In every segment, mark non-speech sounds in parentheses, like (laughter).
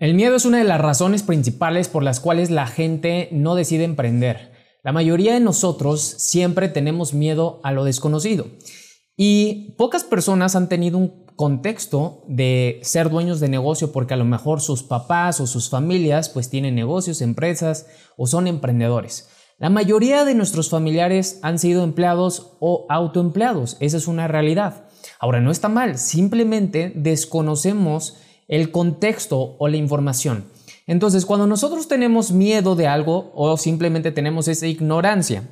El miedo es una de las razones principales por las cuales la gente no decide emprender. La mayoría de nosotros siempre tenemos miedo a lo desconocido y pocas personas han tenido un contexto de ser dueños de negocio porque a lo mejor sus papás o sus familias pues tienen negocios, empresas o son emprendedores. La mayoría de nuestros familiares han sido empleados o autoempleados, esa es una realidad. Ahora no está mal, simplemente desconocemos el contexto o la información. Entonces, cuando nosotros tenemos miedo de algo o simplemente tenemos esa ignorancia,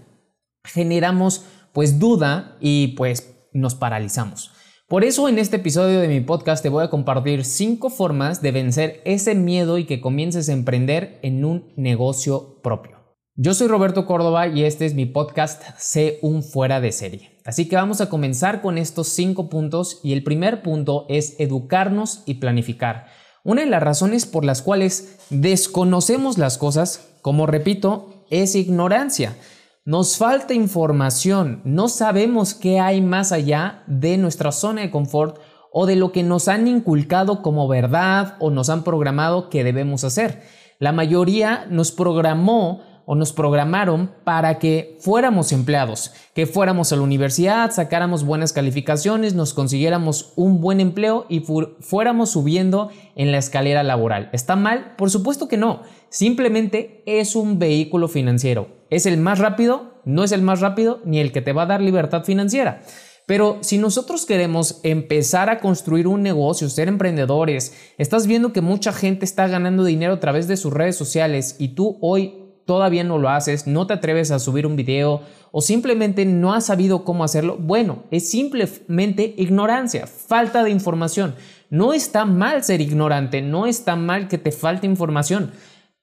generamos pues duda y pues nos paralizamos. Por eso en este episodio de mi podcast te voy a compartir cinco formas de vencer ese miedo y que comiences a emprender en un negocio propio. Yo soy Roberto Córdoba y este es mi podcast Sé un fuera de serie. Así que vamos a comenzar con estos cinco puntos y el primer punto es educarnos y planificar. Una de las razones por las cuales desconocemos las cosas, como repito, es ignorancia. Nos falta información, no sabemos qué hay más allá de nuestra zona de confort o de lo que nos han inculcado como verdad o nos han programado que debemos hacer. La mayoría nos programó o nos programaron para que fuéramos empleados, que fuéramos a la universidad, sacáramos buenas calificaciones, nos consiguiéramos un buen empleo y fuéramos subiendo en la escalera laboral. ¿Está mal? Por supuesto que no. Simplemente es un vehículo financiero. ¿Es el más rápido? No es el más rápido ni el que te va a dar libertad financiera. Pero si nosotros queremos empezar a construir un negocio, ser emprendedores, estás viendo que mucha gente está ganando dinero a través de sus redes sociales y tú hoy todavía no lo haces, no te atreves a subir un video o simplemente no has sabido cómo hacerlo, bueno, es simplemente ignorancia, falta de información. No está mal ser ignorante, no está mal que te falte información.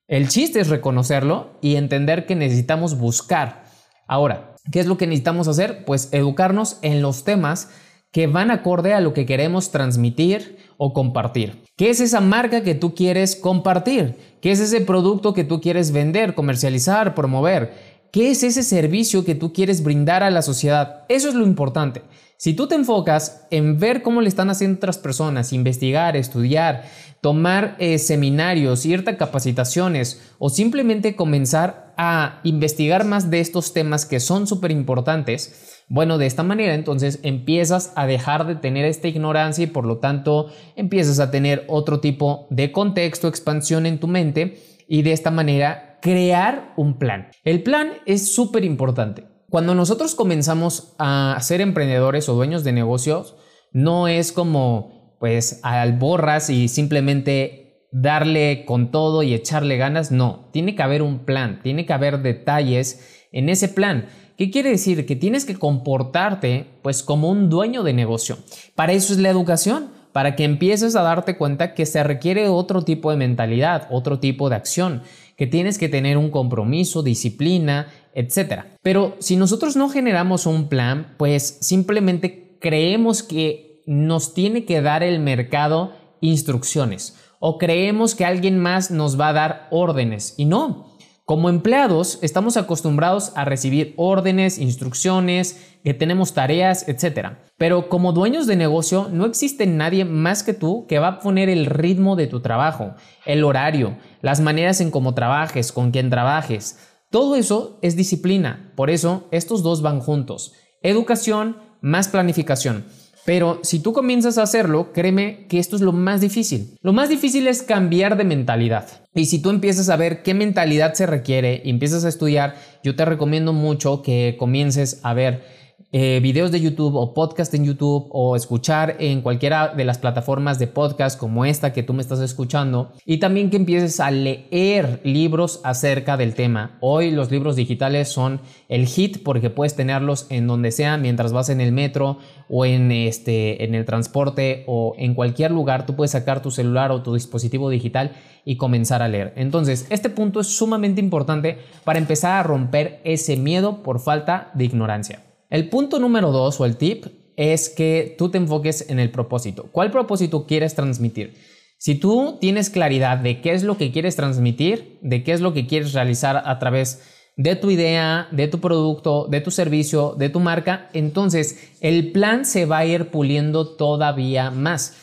El chiste es reconocerlo y entender que necesitamos buscar. Ahora, ¿qué es lo que necesitamos hacer? Pues educarnos en los temas que van acorde a lo que queremos transmitir o compartir. ¿Qué es esa marca que tú quieres compartir? ¿Qué es ese producto que tú quieres vender, comercializar, promover? ¿Qué es ese servicio que tú quieres brindar a la sociedad? Eso es lo importante. Si tú te enfocas en ver cómo le están haciendo otras personas, investigar, estudiar, tomar eh, seminarios, ir a capacitaciones o simplemente comenzar a investigar más de estos temas que son súper importantes, bueno, de esta manera entonces empiezas a dejar de tener esta ignorancia y por lo tanto empiezas a tener otro tipo de contexto, expansión en tu mente y de esta manera crear un plan. El plan es súper importante. Cuando nosotros comenzamos a ser emprendedores o dueños de negocios, no es como pues al borras y simplemente darle con todo y echarle ganas, no, tiene que haber un plan, tiene que haber detalles en ese plan. ¿Qué quiere decir? Que tienes que comportarte pues como un dueño de negocio. Para eso es la educación, para que empieces a darte cuenta que se requiere otro tipo de mentalidad, otro tipo de acción, que tienes que tener un compromiso, disciplina, etc. Pero si nosotros no generamos un plan, pues simplemente creemos que nos tiene que dar el mercado instrucciones o creemos que alguien más nos va a dar órdenes y no. Como empleados estamos acostumbrados a recibir órdenes, instrucciones, que tenemos tareas, etc. Pero como dueños de negocio no existe nadie más que tú que va a poner el ritmo de tu trabajo, el horario, las maneras en cómo trabajes, con quién trabajes. Todo eso es disciplina. Por eso estos dos van juntos. Educación más planificación. Pero si tú comienzas a hacerlo, créeme que esto es lo más difícil. Lo más difícil es cambiar de mentalidad. Y si tú empiezas a ver qué mentalidad se requiere y empiezas a estudiar, yo te recomiendo mucho que comiences a ver eh, videos de YouTube o podcast en YouTube o escuchar en cualquiera de las plataformas de podcast como esta que tú me estás escuchando y también que empieces a leer libros acerca del tema. Hoy los libros digitales son el hit porque puedes tenerlos en donde sea mientras vas en el metro o en, este, en el transporte o en cualquier lugar. Tú puedes sacar tu celular o tu dispositivo digital y comenzar a leer. Entonces, este punto es sumamente importante para empezar a romper ese miedo por falta de ignorancia. El punto número dos o el tip es que tú te enfoques en el propósito. ¿Cuál propósito quieres transmitir? Si tú tienes claridad de qué es lo que quieres transmitir, de qué es lo que quieres realizar a través de tu idea, de tu producto, de tu servicio, de tu marca, entonces el plan se va a ir puliendo todavía más.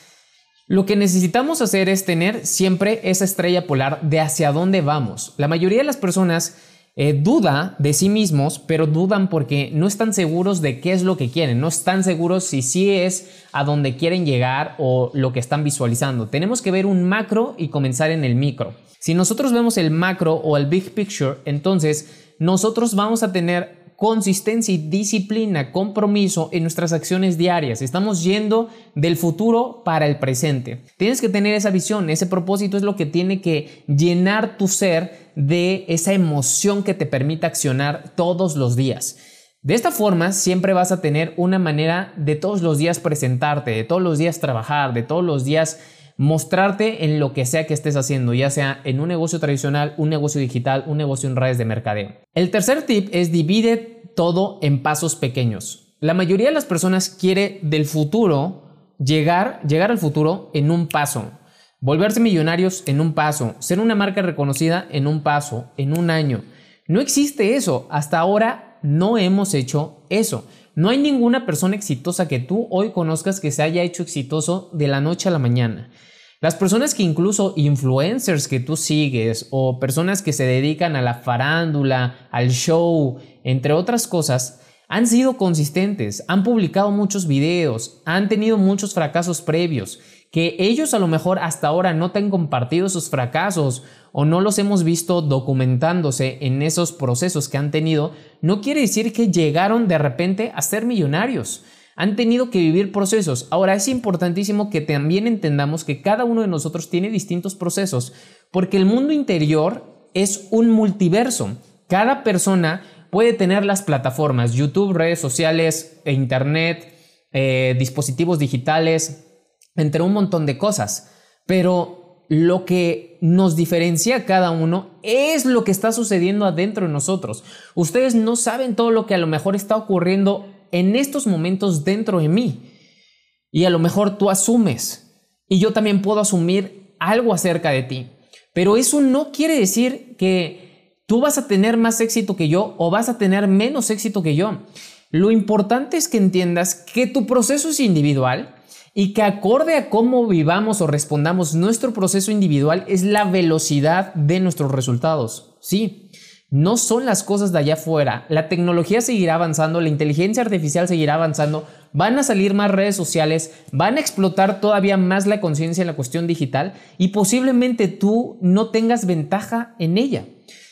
Lo que necesitamos hacer es tener siempre esa estrella polar de hacia dónde vamos. La mayoría de las personas eh, duda de sí mismos, pero dudan porque no están seguros de qué es lo que quieren, no están seguros si sí es a dónde quieren llegar o lo que están visualizando. Tenemos que ver un macro y comenzar en el micro. Si nosotros vemos el macro o el big picture, entonces nosotros vamos a tener consistencia y disciplina, compromiso en nuestras acciones diarias. Estamos yendo del futuro para el presente. Tienes que tener esa visión, ese propósito es lo que tiene que llenar tu ser de esa emoción que te permita accionar todos los días. De esta forma, siempre vas a tener una manera de todos los días presentarte, de todos los días trabajar, de todos los días mostrarte en lo que sea que estés haciendo, ya sea en un negocio tradicional, un negocio digital, un negocio en redes de mercadeo. El tercer tip es divide todo en pasos pequeños. La mayoría de las personas quiere del futuro llegar, llegar al futuro en un paso. Volverse millonarios en un paso, ser una marca reconocida en un paso, en un año. No existe eso. Hasta ahora no hemos hecho eso. No hay ninguna persona exitosa que tú hoy conozcas que se haya hecho exitoso de la noche a la mañana. Las personas que incluso influencers que tú sigues o personas que se dedican a la farándula, al show, entre otras cosas, han sido consistentes, han publicado muchos videos, han tenido muchos fracasos previos, que ellos a lo mejor hasta ahora no te han compartido sus fracasos o no los hemos visto documentándose en esos procesos que han tenido, no quiere decir que llegaron de repente a ser millonarios han tenido que vivir procesos. Ahora es importantísimo que también entendamos que cada uno de nosotros tiene distintos procesos, porque el mundo interior es un multiverso. Cada persona puede tener las plataformas, YouTube, redes sociales, Internet, eh, dispositivos digitales, entre un montón de cosas. Pero lo que nos diferencia a cada uno es lo que está sucediendo adentro de nosotros. Ustedes no saben todo lo que a lo mejor está ocurriendo en estos momentos dentro de mí. Y a lo mejor tú asumes y yo también puedo asumir algo acerca de ti. Pero eso no quiere decir que tú vas a tener más éxito que yo o vas a tener menos éxito que yo. Lo importante es que entiendas que tu proceso es individual y que acorde a cómo vivamos o respondamos nuestro proceso individual es la velocidad de nuestros resultados. Sí, no son las cosas de allá afuera. La tecnología seguirá avanzando, la inteligencia artificial seguirá avanzando, van a salir más redes sociales, van a explotar todavía más la conciencia en la cuestión digital y posiblemente tú no tengas ventaja en ella.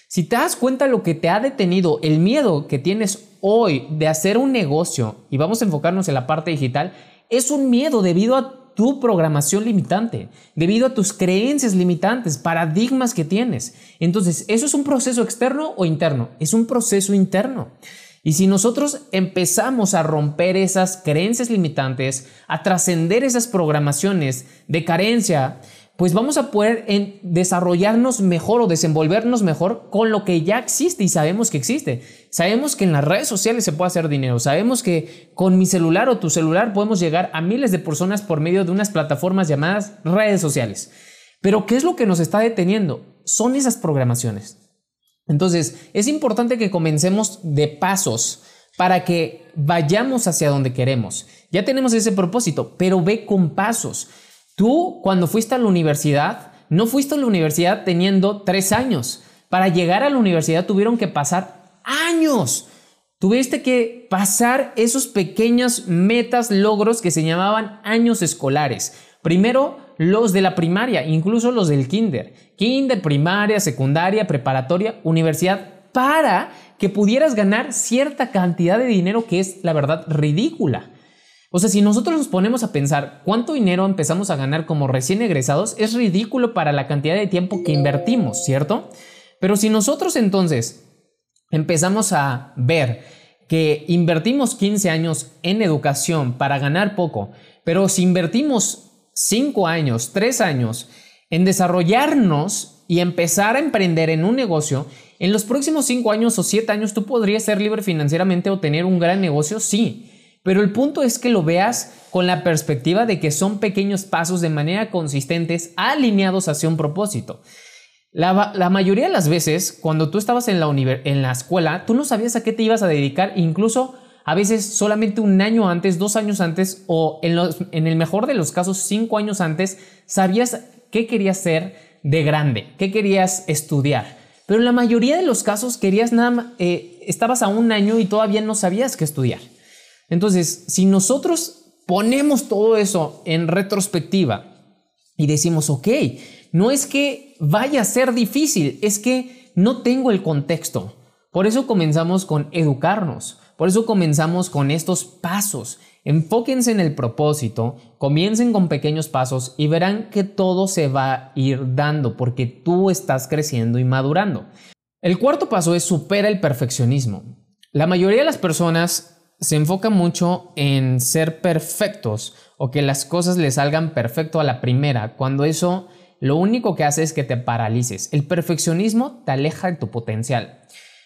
Si te das cuenta lo que te ha detenido, el miedo que tienes hoy de hacer un negocio, y vamos a enfocarnos en la parte digital, es un miedo debido a tu programación limitante, debido a tus creencias limitantes, paradigmas que tienes. Entonces, ¿eso es un proceso externo o interno? Es un proceso interno. Y si nosotros empezamos a romper esas creencias limitantes, a trascender esas programaciones de carencia, pues vamos a poder desarrollarnos mejor o desenvolvernos mejor con lo que ya existe y sabemos que existe. Sabemos que en las redes sociales se puede hacer dinero, sabemos que con mi celular o tu celular podemos llegar a miles de personas por medio de unas plataformas llamadas redes sociales. Pero ¿qué es lo que nos está deteniendo? Son esas programaciones. Entonces, es importante que comencemos de pasos para que vayamos hacia donde queremos. Ya tenemos ese propósito, pero ve con pasos. Tú, cuando fuiste a la universidad, no fuiste a la universidad teniendo tres años. Para llegar a la universidad tuvieron que pasar años. Tuviste que pasar esos pequeños metas, logros que se llamaban años escolares. Primero, los de la primaria, incluso los del kinder. Kinder, primaria, secundaria, preparatoria, universidad, para que pudieras ganar cierta cantidad de dinero que es, la verdad, ridícula. O sea, si nosotros nos ponemos a pensar cuánto dinero empezamos a ganar como recién egresados, es ridículo para la cantidad de tiempo que invertimos, ¿cierto? Pero si nosotros entonces empezamos a ver que invertimos 15 años en educación para ganar poco, pero si invertimos 5 años, 3 años en desarrollarnos y empezar a emprender en un negocio, en los próximos 5 años o 7 años tú podrías ser libre financieramente o tener un gran negocio, sí. Pero el punto es que lo veas con la perspectiva de que son pequeños pasos de manera consistentes alineados hacia un propósito. La, mayoría de las veces, cuando tú estabas en la, en la escuela, tú no sabías a qué te ibas a dedicar, incluso a veces solamente un año antes, dos años antes o en, en el mejor de los casos cinco años antes, sabías qué querías ser de grande, qué querías estudiar. Pero en la mayoría de los casos querías nada, eh, estabas a un año y todavía no sabías qué estudiar. Entonces, si nosotros ponemos todo eso en retrospectiva y decimos, ok, no es que vaya a ser difícil, es que no tengo el contexto. Por eso comenzamos con educarnos, por eso comenzamos con estos pasos. Enfóquense en el propósito, comiencen con pequeños pasos y verán que todo se va a ir dando porque tú estás creciendo y madurando. El cuarto paso es supera el perfeccionismo. La mayoría de las personas se enfoca mucho en ser perfectos o que las cosas le salgan perfecto a la primera, cuando eso lo único que hace es que te paralices. El perfeccionismo te aleja de tu potencial.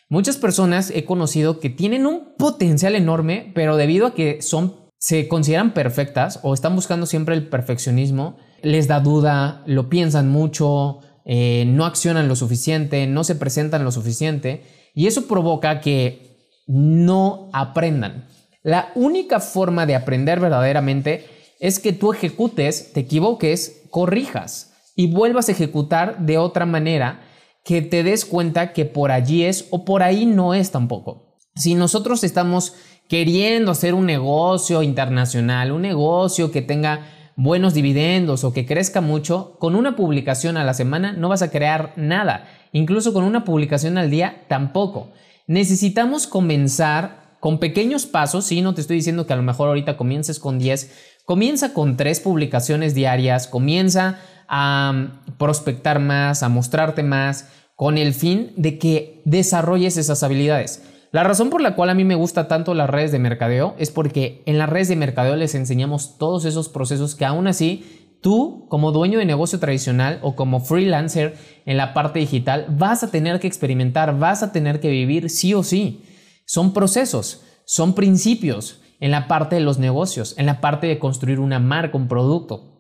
Muchas personas he conocido que tienen un potencial enorme, pero debido a que son se consideran perfectas o están buscando siempre el perfeccionismo, les da duda, lo piensan mucho, eh, no accionan lo suficiente, no se presentan lo suficiente y eso provoca que no aprendan. La única forma de aprender verdaderamente es que tú ejecutes, te equivoques, corrijas y vuelvas a ejecutar de otra manera que te des cuenta que por allí es o por ahí no es tampoco. Si nosotros estamos queriendo hacer un negocio internacional, un negocio que tenga buenos dividendos o que crezca mucho, con una publicación a la semana no vas a crear nada. Incluso con una publicación al día tampoco necesitamos comenzar con pequeños pasos, sí, no te estoy diciendo que a lo mejor ahorita comiences con 10, comienza con tres publicaciones diarias, comienza a mm, prospectar más, a mostrarte más, con el fin de que desarrolles esas habilidades. La razón por la cual a mí me gusta tanto las redes de mercadeo es porque en las redes de mercadeo les enseñamos todos esos procesos que aún así tú como dueño de negocio tradicional o como freelancer en la parte digital vas a tener que experimentar, vas a tener que vivir sí o sí. Son procesos, son principios en la parte de los negocios, en la parte de construir una marca, un producto.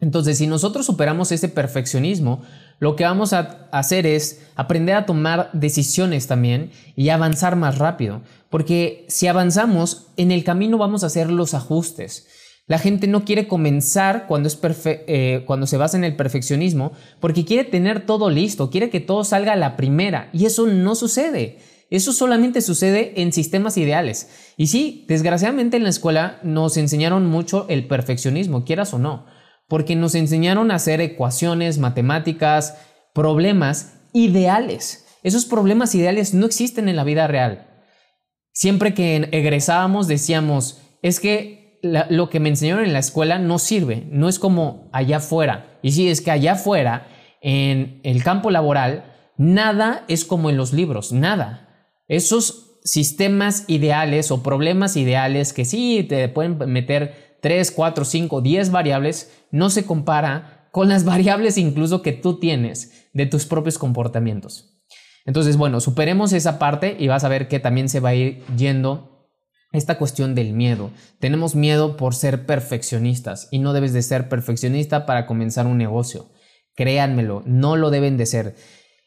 Entonces, si nosotros superamos ese perfeccionismo, lo que vamos a hacer es aprender a tomar decisiones también y avanzar más rápido. Porque si avanzamos, en el camino vamos a hacer los ajustes. La gente no quiere comenzar cuando, es eh, cuando se basa en el perfeccionismo porque quiere tener todo listo, quiere que todo salga a la primera y eso no sucede. Eso solamente sucede en sistemas ideales. Y sí, desgraciadamente en la escuela nos enseñaron mucho el perfeccionismo, quieras o no, porque nos enseñaron a hacer ecuaciones, matemáticas, problemas ideales. Esos problemas ideales no existen en la vida real. Siempre que egresábamos decíamos, es que lo que me enseñaron en la escuela no sirve, no es como allá afuera. Y sí, es que allá afuera, en el campo laboral, nada es como en los libros, nada. Esos sistemas ideales o problemas ideales que sí te pueden meter 3, 4, 5, 10 variables, no se compara con las (laughs) variables incluso que tú tienes de tus propios comportamientos. Entonces, bueno, superemos esa parte y vas a ver que también se va a ir yendo esta cuestión del miedo. Tenemos miedo por ser perfeccionistas y no debes de ser perfeccionista para comenzar un negocio. Créanmelo, no lo deben de ser.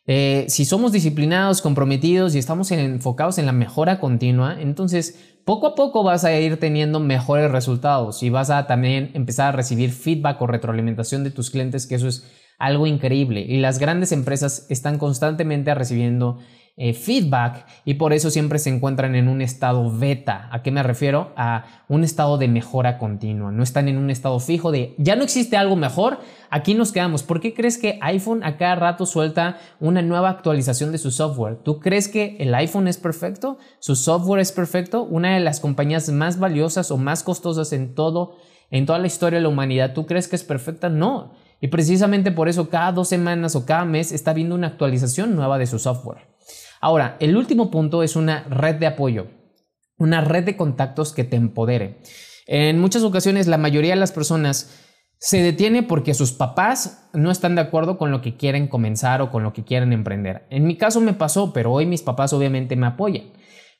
Eh, si somos disciplinados, comprometidos y estamos enfocados en la mejora continua, entonces poco a poco vas a ir teniendo mejores resultados y vas a también empezar a recibir feedback o retroalimentación de tus clientes, que eso es algo increíble. Y las grandes empresas están constantemente recibiendo eh, feedback y por eso siempre se encuentran en un estado beta. ¿A qué me refiero? A un estado de mejora continua. No están en un estado fijo de ya no existe algo mejor, aquí nos quedamos. ¿Por qué crees que iPhone a cada rato suelta una nueva actualización de su software? ¿Tú crees que el iPhone es perfecto? ¿Su software es perfecto? Una de las compañías más valiosas o más costosas en todo, en toda la historia de la humanidad. ¿Tú crees que es perfecta? No. Y precisamente por eso cada dos semanas o cada mes está viendo una actualización nueva de su software. Ahora, el último punto es una red de apoyo, una red de contactos que te empodere. En muchas ocasiones la mayoría de las personas se detiene porque sus papás no están de acuerdo con lo que quieren comenzar o con lo que quieren emprender. En mi caso me pasó, pero hoy mis papás obviamente me apoyan.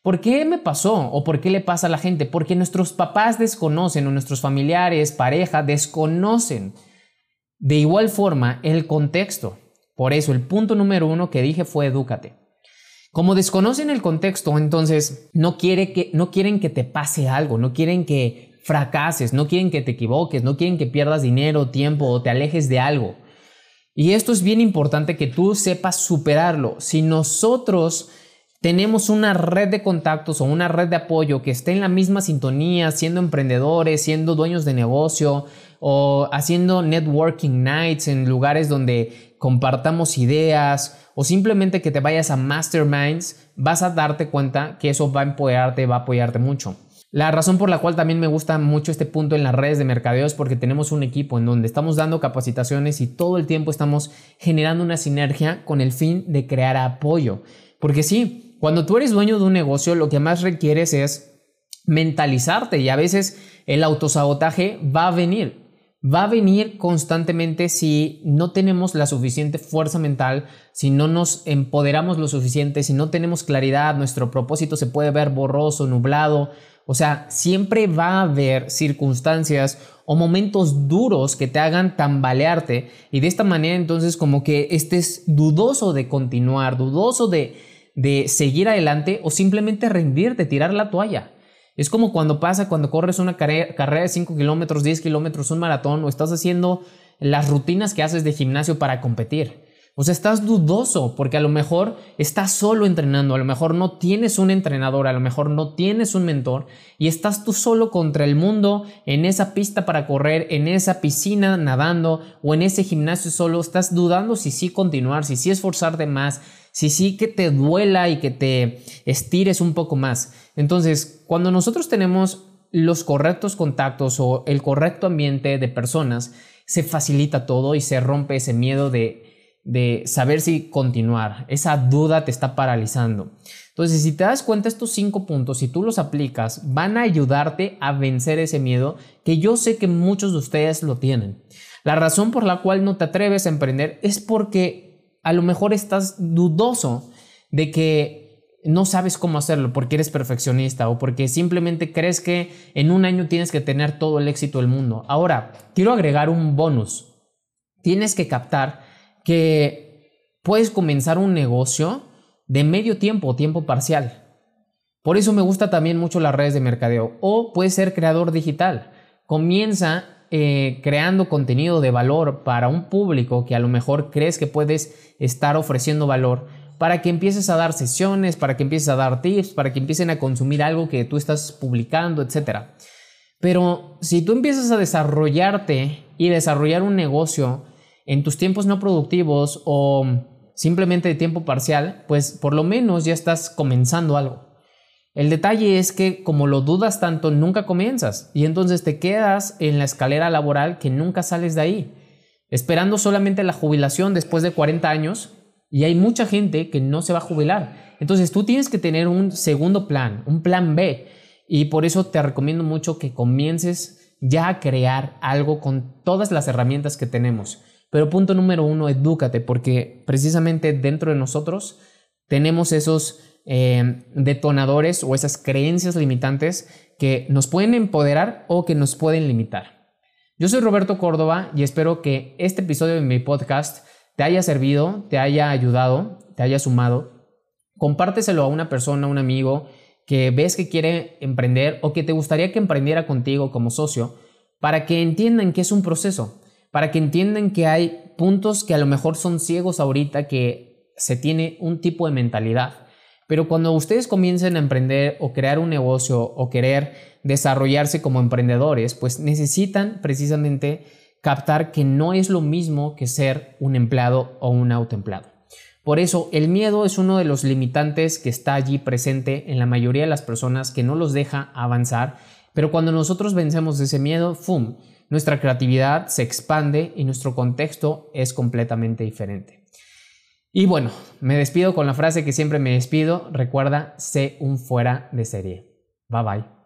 ¿Por qué me pasó o por qué le pasa a la gente? Porque nuestros papás desconocen o nuestros familiares, pareja, desconocen de igual forma el contexto. Por eso el punto número uno que dije fue edúcate. Como desconocen el contexto, entonces no, quiere que, no quieren que te pase algo, no quieren que fracases, no quieren que te equivoques, no quieren que pierdas dinero, tiempo o te alejes de algo. Y esto es bien importante que tú sepas superarlo. Si nosotros tenemos una red de contactos o una red de apoyo que esté en la misma sintonía, siendo emprendedores, siendo dueños de negocio o haciendo networking nights en lugares donde compartamos ideas o simplemente que te vayas a masterminds, vas a darte cuenta que eso va a empoderarte, va a apoyarte mucho. La razón por la cual también me gusta mucho este punto en las redes de mercadeo es porque tenemos un equipo en donde estamos dando capacitaciones y todo el tiempo estamos generando una sinergia con el fin de crear apoyo. Porque sí, cuando tú eres dueño de un negocio, lo que más requieres es mentalizarte y a veces el autosabotaje va a venir. Va a venir constantemente si no tenemos la suficiente fuerza mental, si no nos empoderamos lo suficiente, si no tenemos claridad, nuestro propósito se puede ver borroso, nublado, o sea, siempre va a haber circunstancias o momentos duros que te hagan tambalearte y de esta manera entonces como que estés dudoso de continuar, dudoso de, de seguir adelante o simplemente rendirte, tirar la toalla. Es como cuando pasa cuando corres una carrera de 5 kilómetros, 10 kilómetros, un maratón o estás haciendo las rutinas que haces de gimnasio para competir. O sea, estás dudoso porque a lo mejor estás solo entrenando, a lo mejor no tienes un entrenador, a lo mejor no tienes un mentor y estás tú solo contra el mundo en esa pista para correr, en esa piscina nadando o en ese gimnasio solo. Estás dudando si sí continuar, si sí esforzarte más, si sí que te duela y que te estires un poco más. Entonces, cuando nosotros tenemos los correctos contactos o el correcto ambiente de personas, se facilita todo y se rompe ese miedo de de saber si continuar. Esa duda te está paralizando. Entonces, si te das cuenta, estos cinco puntos, si tú los aplicas, van a ayudarte a vencer ese miedo que yo sé que muchos de ustedes lo tienen. La razón por la cual no te atreves a emprender es porque a lo mejor estás dudoso de que no sabes cómo hacerlo porque eres perfeccionista o porque simplemente crees que en un año tienes que tener todo el éxito del mundo. Ahora, quiero agregar un bonus. Tienes que captar que puedes comenzar un negocio de medio tiempo o tiempo parcial. Por eso me gusta también mucho las redes de mercadeo. O puedes ser creador digital. Comienza eh, creando contenido de valor para un público que a lo mejor crees que puedes estar ofreciendo valor para que empieces a dar sesiones, para que empieces a dar tips, para que empiecen a consumir algo que tú estás publicando, etc. Pero si tú empiezas a desarrollarte y desarrollar un negocio en tus tiempos no productivos o simplemente de tiempo parcial, pues por lo menos ya estás comenzando algo. El detalle es que como lo dudas tanto, nunca comienzas y entonces te quedas en la escalera laboral que nunca sales de ahí, esperando solamente la jubilación después de 40 años y hay mucha gente que no se va a jubilar. Entonces tú tienes que tener un segundo plan, un plan B y por eso te recomiendo mucho que comiences ya a crear algo con todas las herramientas que tenemos. Pero punto número uno, edúcate, porque precisamente dentro de nosotros tenemos esos eh, detonadores o esas creencias limitantes que nos pueden empoderar o que nos pueden limitar. Yo soy Roberto Córdoba y espero que este episodio de mi podcast te haya servido, te haya ayudado, te haya sumado. Compárteselo a una persona, a un amigo que ves que quiere emprender o que te gustaría que emprendiera contigo como socio para que entiendan que es un proceso para que entiendan que hay puntos que a lo mejor son ciegos ahorita, que se tiene un tipo de mentalidad. Pero cuando ustedes comiencen a emprender o crear un negocio o querer desarrollarse como emprendedores, pues necesitan precisamente captar que no es lo mismo que ser un empleado o un autoempleado. Por eso el miedo es uno de los limitantes que está allí presente en la mayoría de las personas que no los deja avanzar, pero cuando nosotros vencemos ese miedo, ¡fum! Nuestra creatividad se expande y nuestro contexto es completamente diferente. Y bueno, me despido con la frase que siempre me despido. Recuerda, sé un fuera de serie. Bye bye.